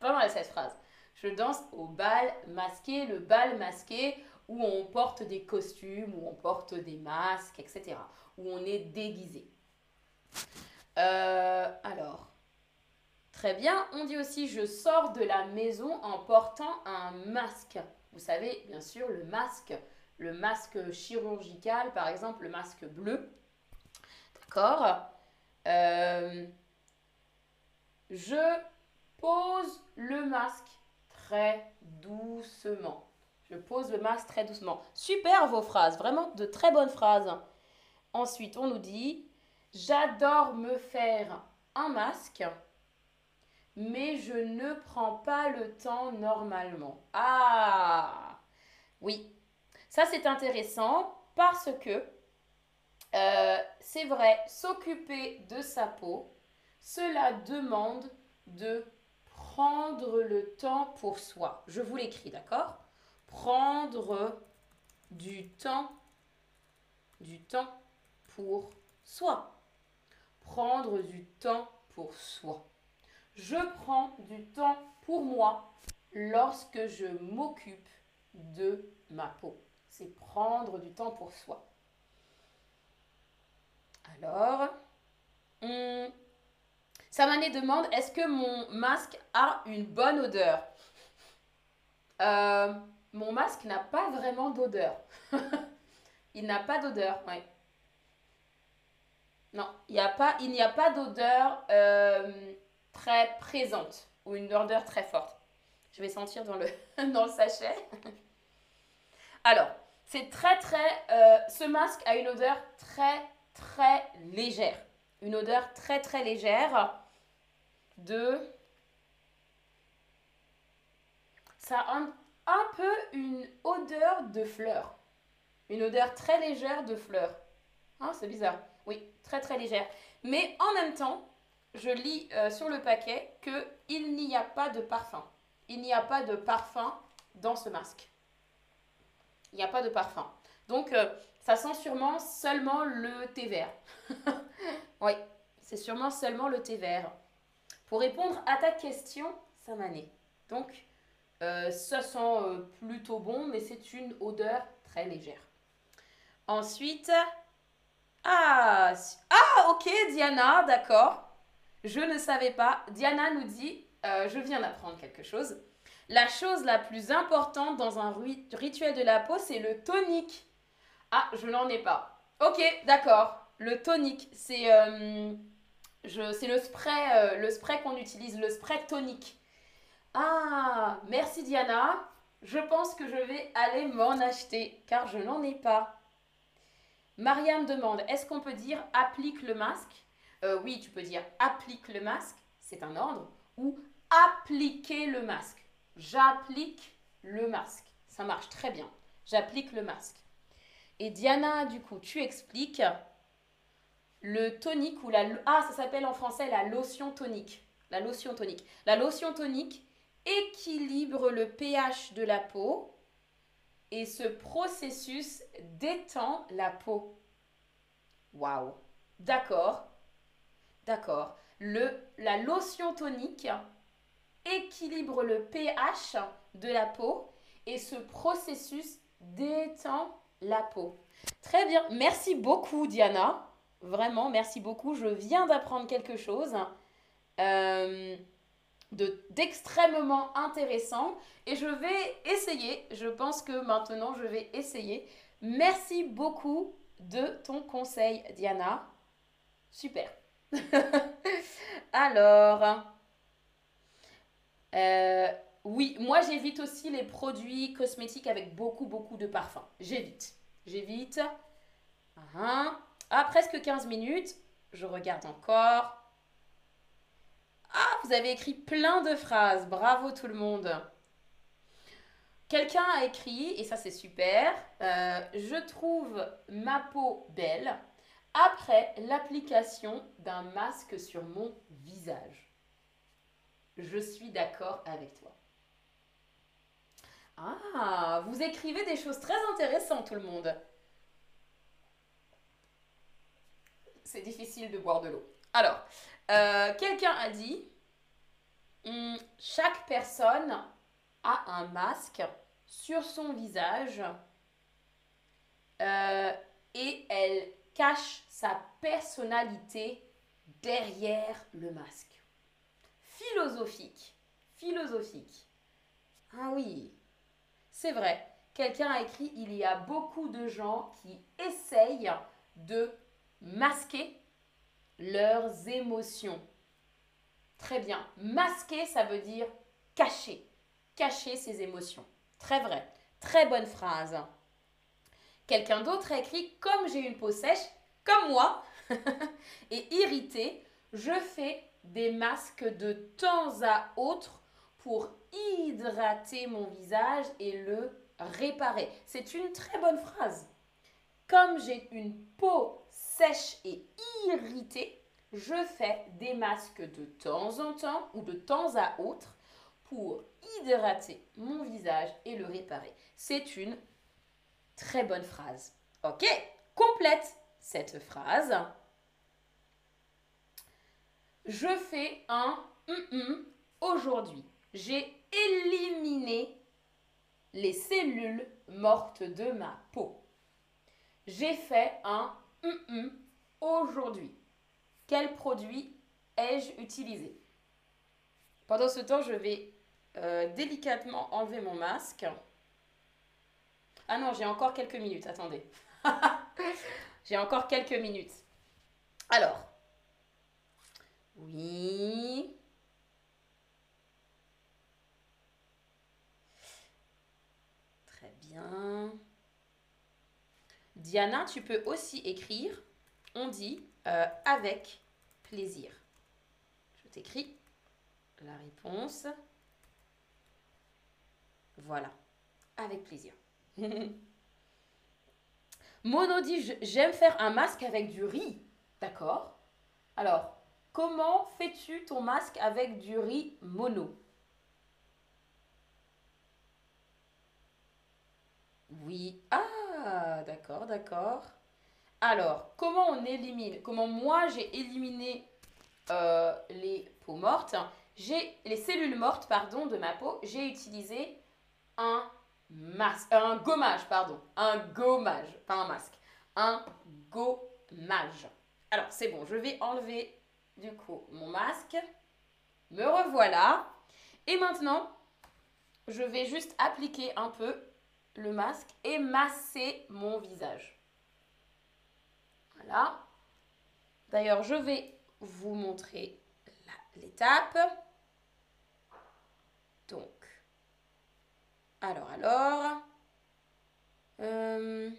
Pas mal cette phrase. Je danse au bal masqué, le bal masqué où on porte des costumes, où on porte des masques, etc. Où on est déguisé. Euh, alors, très bien. On dit aussi je sors de la maison en portant un masque. Vous savez, bien sûr, le masque, le masque chirurgical, par exemple, le masque bleu. D'accord euh, Je pose le masque doucement. Je pose le masque très doucement. Super vos phrases, vraiment de très bonnes phrases. Ensuite, on nous dit J'adore me faire un masque, mais je ne prends pas le temps normalement. Ah Oui, ça c'est intéressant parce que euh, c'est vrai, s'occuper de sa peau, cela demande de prendre le temps pour soi. Je vous l'écris, d'accord? Prendre du temps, du temps pour soi. Prendre du temps pour soi. Je prends du temps pour moi lorsque je m'occupe de ma peau. C'est prendre du temps pour soi. Alors, hmm, Samané demande est-ce que mon masque a une bonne odeur euh, Mon masque n'a pas vraiment d'odeur. il n'a pas d'odeur, oui. Non, il n'y a pas, d'odeur euh, très présente ou une odeur très forte. Je vais sentir dans le, dans le sachet. Alors, c'est très très... Euh, ce masque a une odeur très très légère. Une odeur très très légère de... Ça a un, peu une odeur de fleurs. Une odeur très légère de fleurs. Hein, c'est bizarre. Oui, très très légère. Mais en même temps, je lis euh, sur le paquet qu'il n'y a pas de parfum. Il n'y a pas de parfum dans ce masque. Il n'y a pas de parfum. Donc, euh, ça sent sûrement seulement le thé vert. oui, c'est sûrement seulement le thé vert. Pour répondre à ta question, Samané. Donc, euh, ça sent plutôt bon, mais c'est une odeur très légère. Ensuite, ah, ah ok, Diana, d'accord. Je ne savais pas. Diana nous dit, euh, je viens d'apprendre quelque chose. La chose la plus importante dans un rituel de la peau, c'est le tonique. Ah, je n'en ai pas. Ok, d'accord. Le tonique, c'est euh, le spray, euh, le spray qu'on utilise, le spray tonique. Ah, merci Diana. Je pense que je vais aller m'en acheter car je n'en ai pas. Mariam demande, est-ce qu'on peut dire applique le masque? Euh, Oui, tu peux dire applique le masque, c'est un ordre, ou appliquer le masque. J'applique le masque. Ça marche très bien. J'applique le masque. Et Diana, du coup, tu expliques le tonique ou la... Ah, ça s'appelle en français la lotion tonique. La lotion tonique. La lotion tonique équilibre le pH de la peau et ce processus détend la peau. Waouh. D'accord. D'accord. La lotion tonique équilibre le pH de la peau et ce processus détend la peau. Très bien. Merci beaucoup, Diana. Vraiment, merci beaucoup. Je viens d'apprendre quelque chose. Euh, d'extrêmement intéressant et je vais essayer, je pense que maintenant je vais essayer. Merci beaucoup de ton conseil Diana. Super. Alors, euh, oui, moi j'évite aussi les produits cosmétiques avec beaucoup beaucoup de parfum. J'évite. J'évite. Ah, presque 15 minutes. Je regarde encore. Ah, vous avez écrit plein de phrases. Bravo tout le monde. Quelqu'un a écrit, et ça c'est super, euh, je trouve ma peau belle après l'application d'un masque sur mon visage. Je suis d'accord avec toi. Ah, vous écrivez des choses très intéressantes tout le monde. C'est difficile de boire de l'eau. Alors, euh, quelqu'un a dit, hum, chaque personne a un masque sur son visage euh, et elle cache sa personnalité derrière le masque. Philosophique. Philosophique. Ah oui, c'est vrai. Quelqu'un a écrit, il y a beaucoup de gens qui essayent de masquer leurs émotions. Très bien. Masquer, ça veut dire cacher. Cacher ses émotions. Très vrai. Très bonne phrase. Quelqu'un d'autre a écrit Comme j'ai une peau sèche, comme moi et irrité, je fais des masques de temps à autre pour hydrater mon visage et le réparer. C'est une très bonne phrase. Comme j'ai une peau sèche et irritée, je fais des masques de temps en temps ou de temps à autre pour hydrater mon visage et le réparer. C'est une très bonne phrase. Ok, complète cette phrase. Je fais un aujourd'hui. J'ai éliminé les cellules mortes de ma peau. J'ai fait un aujourd'hui. Quel produit ai-je utilisé? Pendant ce temps, je vais euh, délicatement enlever mon masque. Ah non, j'ai encore quelques minutes, attendez. j'ai encore quelques minutes. Alors, oui. Très bien. Diana, tu peux aussi écrire, on dit euh, avec plaisir. Je t'écris la réponse. Voilà, avec plaisir. Mono dit j'aime faire un masque avec du riz. D'accord. Alors, comment fais-tu ton masque avec du riz mono? Oui. Ah, d'accord, d'accord. Alors, comment on élimine Comment moi j'ai éliminé euh, les peaux mortes? J'ai les cellules mortes, pardon, de ma peau. J'ai utilisé un masque, un gommage, pardon, un gommage, pas un masque, un gommage. Alors c'est bon, je vais enlever du coup mon masque. Me revoilà. Et maintenant, je vais juste appliquer un peu le masque et masser mon visage. Voilà. D'ailleurs, je vais vous montrer l'étape. Donc, alors, alors. Euh,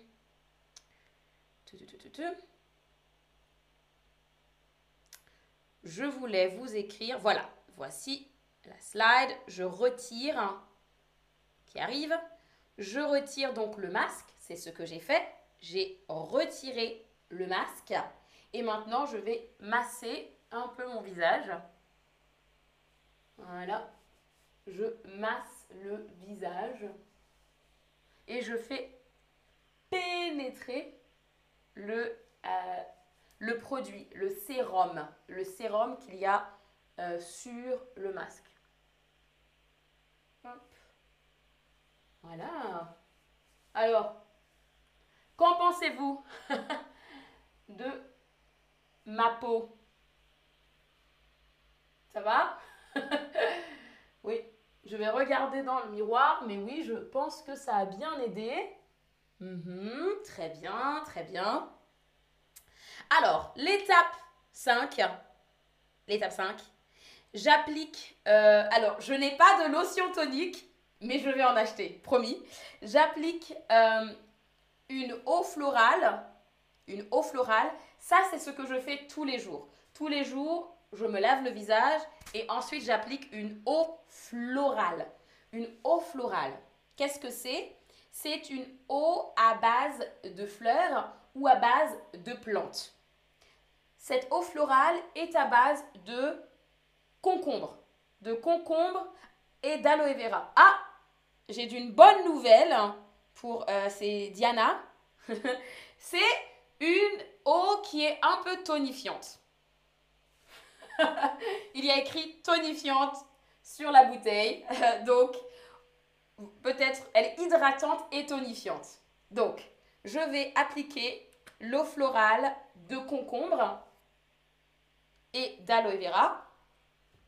je voulais vous écrire, voilà, voici la slide, je retire, qui arrive, je retire donc le masque, c'est ce que j'ai fait, j'ai retiré le masque. Et maintenant je vais masser un peu mon visage. Voilà, je masse le visage. Et je fais pénétrer le, euh, produit, le sérum, le sérum qu'il y a euh, sur le masque. Voilà. Alors, qu'en pensez-vous de ma peau? Ça va? Oui, je vais regarder dans le miroir, mais oui, je pense que ça a bien aidé. Mhm, très bien, très bien. Alors, l'étape 5, l'étape 5, j'applique, euh, alors je n'ai pas de lotion tonique, mais je vais en acheter, promis. J'applique euh, une eau florale, une eau florale, ça c'est ce que je fais tous les jours. Tous les jours, je me lave le visage et ensuite j'applique une eau florale. Une eau florale, qu'est-ce que c'est? C'est une eau à base de fleurs ou à base de plantes. Cette eau florale est à base de concombre, de concombre et d'aloe vera. Ah, j'ai d'une bonne nouvelle pour euh, c'est Diana. c'est une eau qui est un peu tonifiante. Il y a écrit tonifiante sur la bouteille. Donc, peut-être elle est hydratante et tonifiante. Donc, je vais appliquer l'eau florale de concombre et d'aloe vera.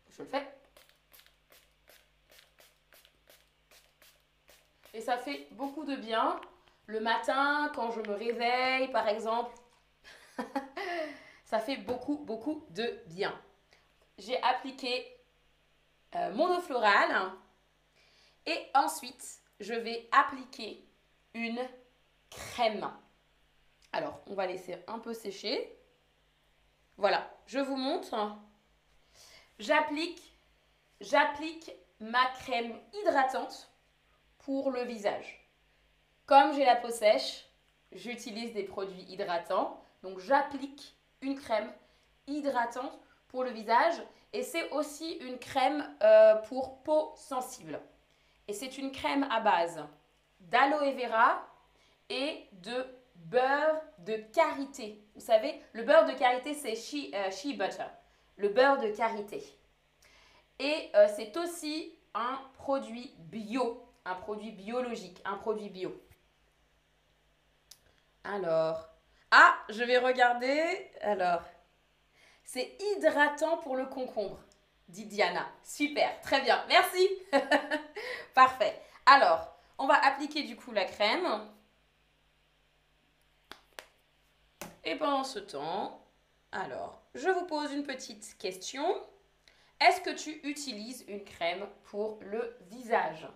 Je le fais. Et ça fait beaucoup de bien. Le matin, quand je me réveille, par exemple, ça fait beaucoup, beaucoup de bien. J'ai appliqué euh, mon eau florale et ensuite, je vais appliquer une crème. Alors, on va laisser un peu sécher. Voilà, je vous montre. J'applique, j'applique ma crème hydratante pour le visage. Comme j'ai la peau sèche, j'utilise des produits hydratants. Donc j'applique une crème hydratante pour le visage et c'est aussi une crème euh, pour peau sensible. Et c'est une crème à base d'aloe vera et de beurre de karité. Vous savez, le beurre de karité, c'est shea, euh, butter, le beurre de karité. Et euh, c'est aussi un produit bio, un produit biologique, un produit bio. Alors, ah, je vais regarder. Alors, c'est hydratant pour le concombre, dit Diana. Super, très bien, merci. Parfait. Alors, on va appliquer du coup la crème. Et pendant ce temps, alors, je vous pose une petite question. Est-ce que tu utilises une crème pour le visage?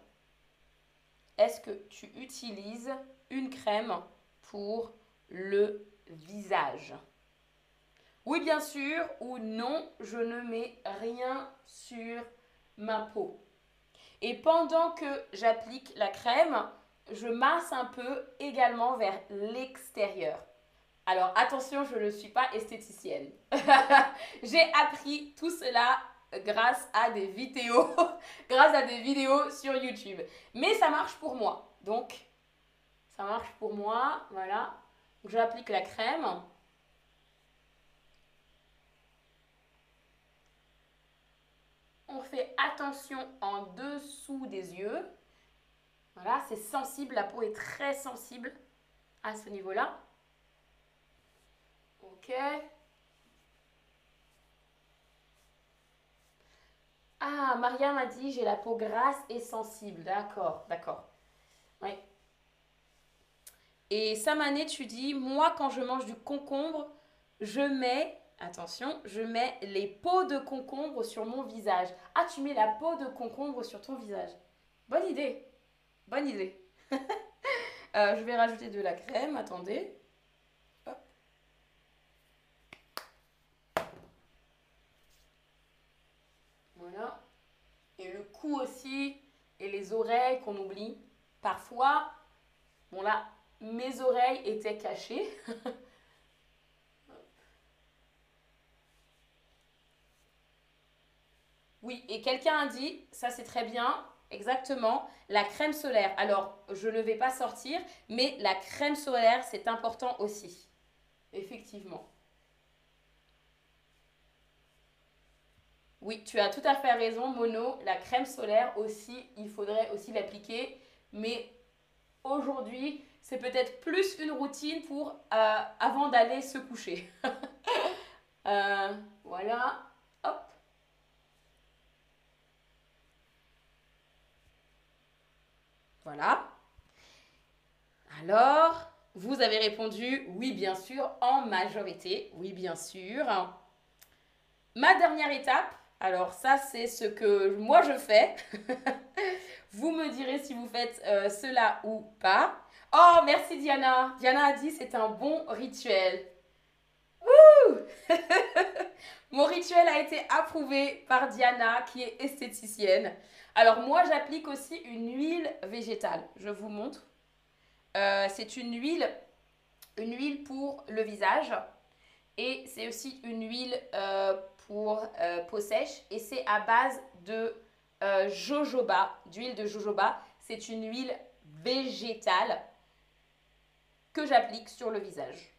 Est-ce que tu utilises une crème pour le visage? Oui, bien sûr, ou non, je ne mets rien sur ma peau. Et pendant que j'applique la crème, je masse un peu également vers l'extérieur. Alors attention, je ne suis pas esthéticienne. J'ai appris tout cela grâce à des vidéos, grâce à des vidéos sur YouTube. Mais ça marche pour moi. Donc, ça marche pour moi. Voilà. J'applique la crème. On fait attention en dessous des yeux. Voilà, c'est sensible. La peau est très sensible à ce niveau-là. Ok. Ah, Maria m'a dit j'ai la peau grasse et sensible. D'accord, d'accord. Oui. Et Samané, tu dis moi quand je mange du concombre, je mets, attention, je mets les peaux de concombre sur mon visage. Ah, tu mets la peau de concombre sur ton visage. Bonne idée. Bonne idée. Euh, je vais rajouter de la crème, attendez. Et le aussi, et les oreilles qu'on oublie. Parfois, bon là, mes oreilles étaient cachées. oui, et quelqu'un a dit, ça c'est très bien, exactement, la crème solaire. Alors, je ne vais pas sortir, mais la crème solaire, c'est important aussi. Effectivement. Oui, tu as tout à fait raison, Mono. La crème solaire aussi, il faudrait aussi l'appliquer. Mais aujourd'hui, c'est peut-être plus une routine pour euh, avant d'aller se coucher. Euh, voilà. Hop. Voilà. Alors, vous avez répondu oui, bien sûr, en majorité. Oui, bien sûr. Ma dernière étape, alors ça, c'est ce que moi je fais. vous me direz si vous faites euh, cela ou pas. Oh, merci Diana. Diana a dit c'est un bon rituel. Mon rituel a été approuvé par Diana qui est esthéticienne. Alors moi, j'applique aussi une huile végétale. Je vous montre. Euh, c'est une huile, une huile pour le visage. Et c'est aussi une huile euh, pour euh, peau sèche et c'est à base de euh, jojoba, d'huile de jojoba. C'est une huile végétale que j'applique sur le visage.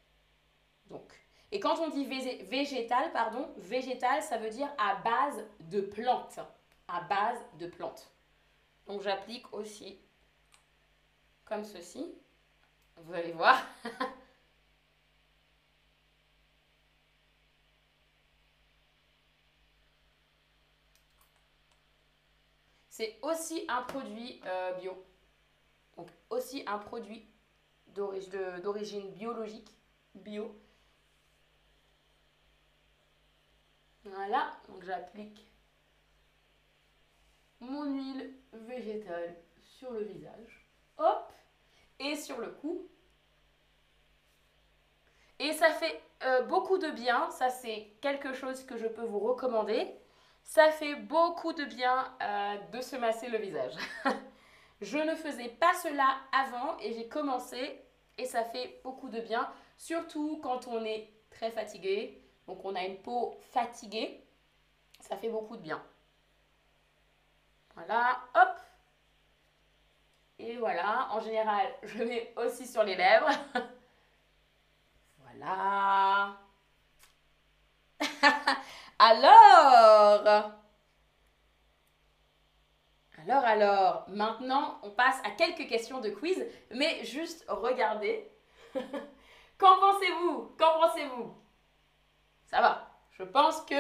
Donc, et quand on dit végétal, pardon, végétal, ça veut dire à base de plantes. À base de plantes. Donc j'applique aussi comme ceci. Vous allez voir. C'est aussi un produit euh, bio. Donc aussi un produit d'origine biologique, bio. Voilà, donc j'applique mon huile végétale sur le visage. Hop Et sur le cou. Et ça fait euh, beaucoup de bien, ça c'est quelque chose que je peux vous recommander. Ça fait beaucoup de bien euh, de se masser le visage. je ne faisais pas cela avant et j'ai commencé et ça fait beaucoup de bien, surtout quand on est très fatigué. Donc on a une peau fatiguée, ça fait beaucoup de bien. Voilà, hop. Et voilà, en général, je mets aussi sur les lèvres. voilà. alors? Alors, alors, maintenant, on passe à quelques questions de quiz, mais juste regardez. Qu'en pensez-vous? Qu'en pensez-vous? Ça va. Je pense que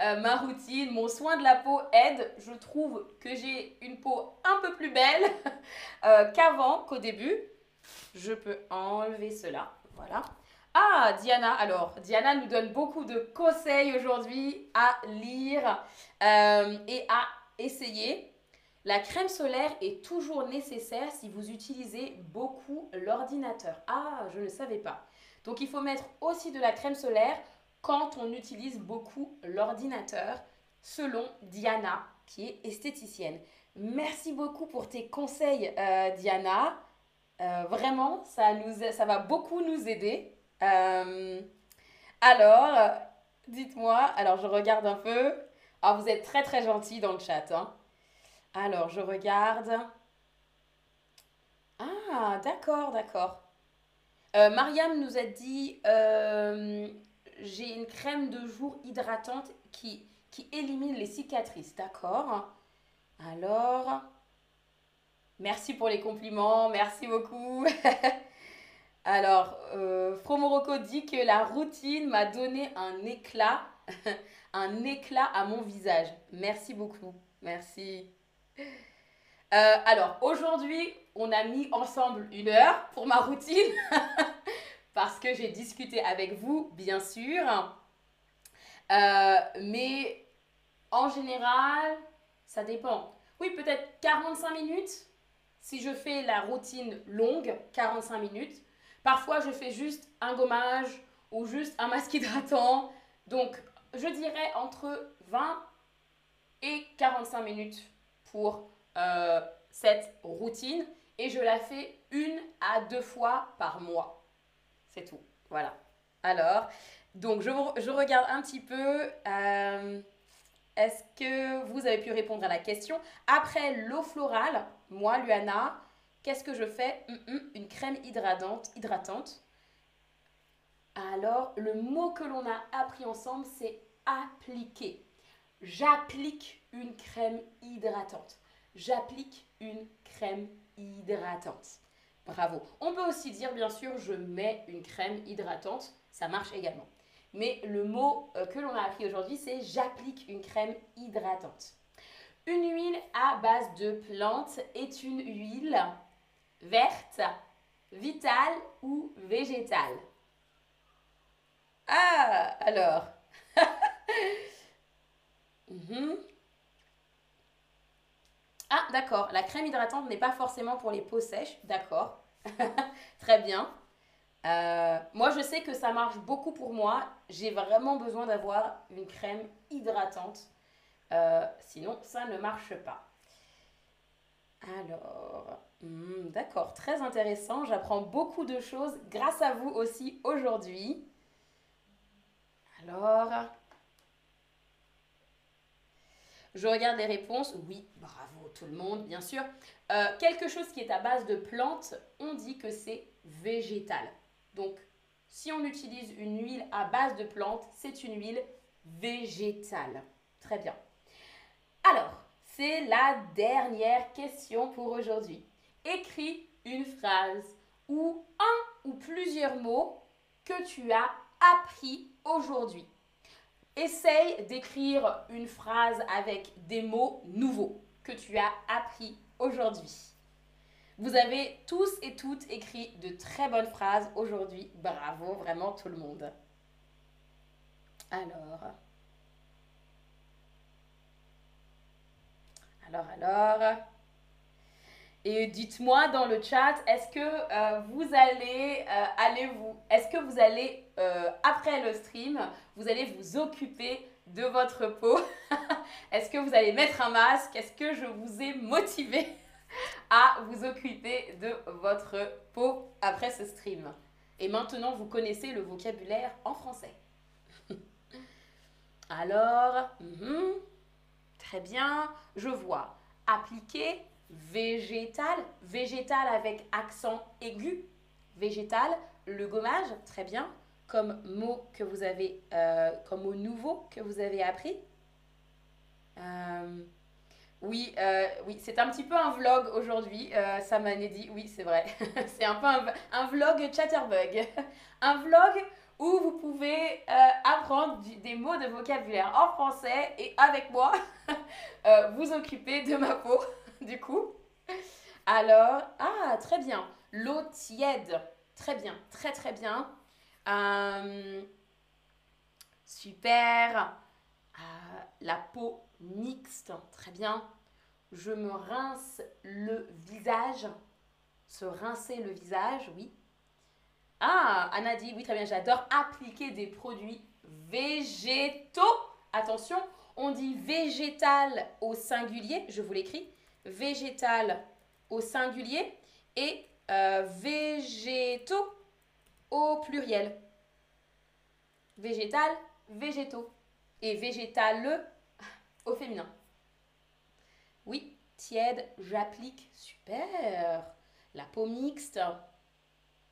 euh, ma routine, mon soin de la peau aide. Je trouve que j'ai une peau un peu plus belle euh, qu'avant, qu'au début. Je peux enlever cela. Voilà. Ah, Diana, alors, Diana nous donne beaucoup de conseils aujourd'hui à lire euh, et à essayer. La crème solaire est toujours nécessaire si vous utilisez beaucoup l'ordinateur. Ah, je ne savais pas. Donc, il faut mettre aussi de la crème solaire quand on utilise beaucoup l'ordinateur, selon Diana, qui est esthéticienne. Merci beaucoup pour tes conseils, euh, Diana. Euh, vraiment, ça, va beaucoup nous aider. Euh, alors, dites-moi, alors je regarde un peu. Ah, vous êtes très très gentil dans le chat. Hein. Alors, je regarde. Ah, d'accord, d'accord. Mariam nous a dit j'ai une crème de jour hydratante qui élimine les cicatrices. D'accord Alors, merci pour les compliments, merci beaucoup. Alors, euh, Fromoroko dit que la routine m'a donné un éclat, un éclat à mon visage. Merci beaucoup, merci. Euh, alors, aujourd'hui, on a mis ensemble une heure pour ma routine. parce que j'ai discuté avec vous, bien sûr. Euh, mais en général, ça dépend. Oui, peut-être 45 minutes. Si je fais la routine longue, 45 minutes. Parfois, je fais juste un gommage ou juste un masque hydratant. Donc, je dirais entre 20 et 45 minutes pour euh, cette routine. Et je la fais une à deux fois par mois. C'est tout. Voilà. Alors, donc je, regarde un petit peu. Euh, est-ce que vous avez pu répondre à la question? Après l'eau florale, moi, Luana, qu'est-ce que je fais hum, hum, Une crème hydratante. hydratante. Alors, le mot que l'on a appris ensemble, c'est appliquer. J'applique une crème hydratante. J'applique une crème hydratante. Bravo. On peut aussi dire, bien sûr, je mets une crème hydratante. Ça marche également. Mais le mot euh, que l'on a appris aujourd'hui, c'est j'applique une crème hydratante. Une huile à base de plantes est une huile verte, vitale ou végétale? Ah, alors. Mhm. Ah, d'accord. La crème hydratante n'est pas forcément pour les peaux sèches. D'accord. Très bien. Euh, moi, je sais que ça marche beaucoup pour moi. J'ai vraiment besoin d'avoir une crème hydratante. Euh, sinon, ça ne marche pas. Alors, hmm, d'accord, très intéressant. J'apprends beaucoup de choses grâce à vous aussi aujourd'hui. Alors, je regarde les réponses. Oui, bravo tout le monde, bien sûr. Euh, quelque chose qui est à base de plantes, on dit que c'est végétal. Donc, si on utilise une huile à base de plantes, c'est une huile végétale. Très bien. Alors, c'est la dernière question pour aujourd'hui. Écris une phrase ou un ou plusieurs mots que tu as appris aujourd'hui. Essaye d'écrire une phrase avec des mots nouveaux que tu as appris aujourd'hui. Vous avez tous et toutes écrit de très bonnes phrases aujourd'hui. Bravo, vraiment tout le monde. Alors. Alors, alors. Et dites-moi dans le chat, est-ce que euh, vous allez aller vous, est-ce que vous allez après le stream, vous allez vous occuper de votre peau? Est-ce que vous allez mettre un masque? Est-ce que je vous ai motivé à vous occuper de votre peau après ce stream? Et maintenant, vous connaissez le vocabulaire en français. Alors, mhm, très bien, je vois. Appliquer végétal, végétal avec accent aigu, végétal, le gommage, très bien comme mot que vous avez, euh, comme mot nouveau que vous avez appris. Euh, Oui, euh, oui c'est un petit peu un vlog aujourd'hui, ça dit, oui c'est vrai, c'est un peu un, vlog chatterbug, un vlog où vous pouvez apprendre des mots de vocabulaire en français et avec moi, vous occuper de ma peau, du coup. Alors, ah, très bien, l'eau tiède, très bien, très très bien. Euh, super. Euh, la peau mixte, très bien. Je me rince le visage. Se rincer le visage, oui. Ah, Anna dit, oui, très bien, j'adore appliquer des produits végétaux. Attention, on dit végétal au singulier, je vous l'écris, végétal au singulier et euh, végétaux au pluriel. Végétal, végétaux. Et végétal au féminin. Oui, tiède, j'applique. Super. La peau mixte.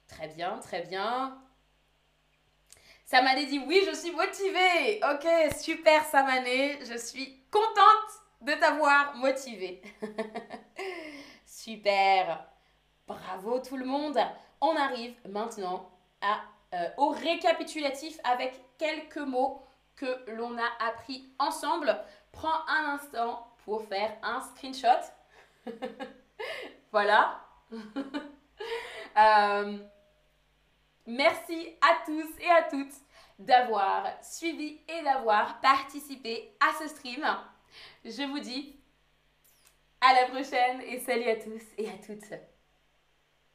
Très bien, très bien. Samané dit oui, je suis motivée. Ok, super Samané, je suis contente de t'avoir motivée. super. Bravo tout le monde. On arrive maintenant euh, au récapitulatif avec quelques mots que l'on a appris ensemble. Prends un instant pour faire un screenshot. voilà. Euh, merci à tous et à toutes d'avoir suivi et d'avoir participé à ce stream. Je vous dis à la prochaine et salut à tous et à toutes.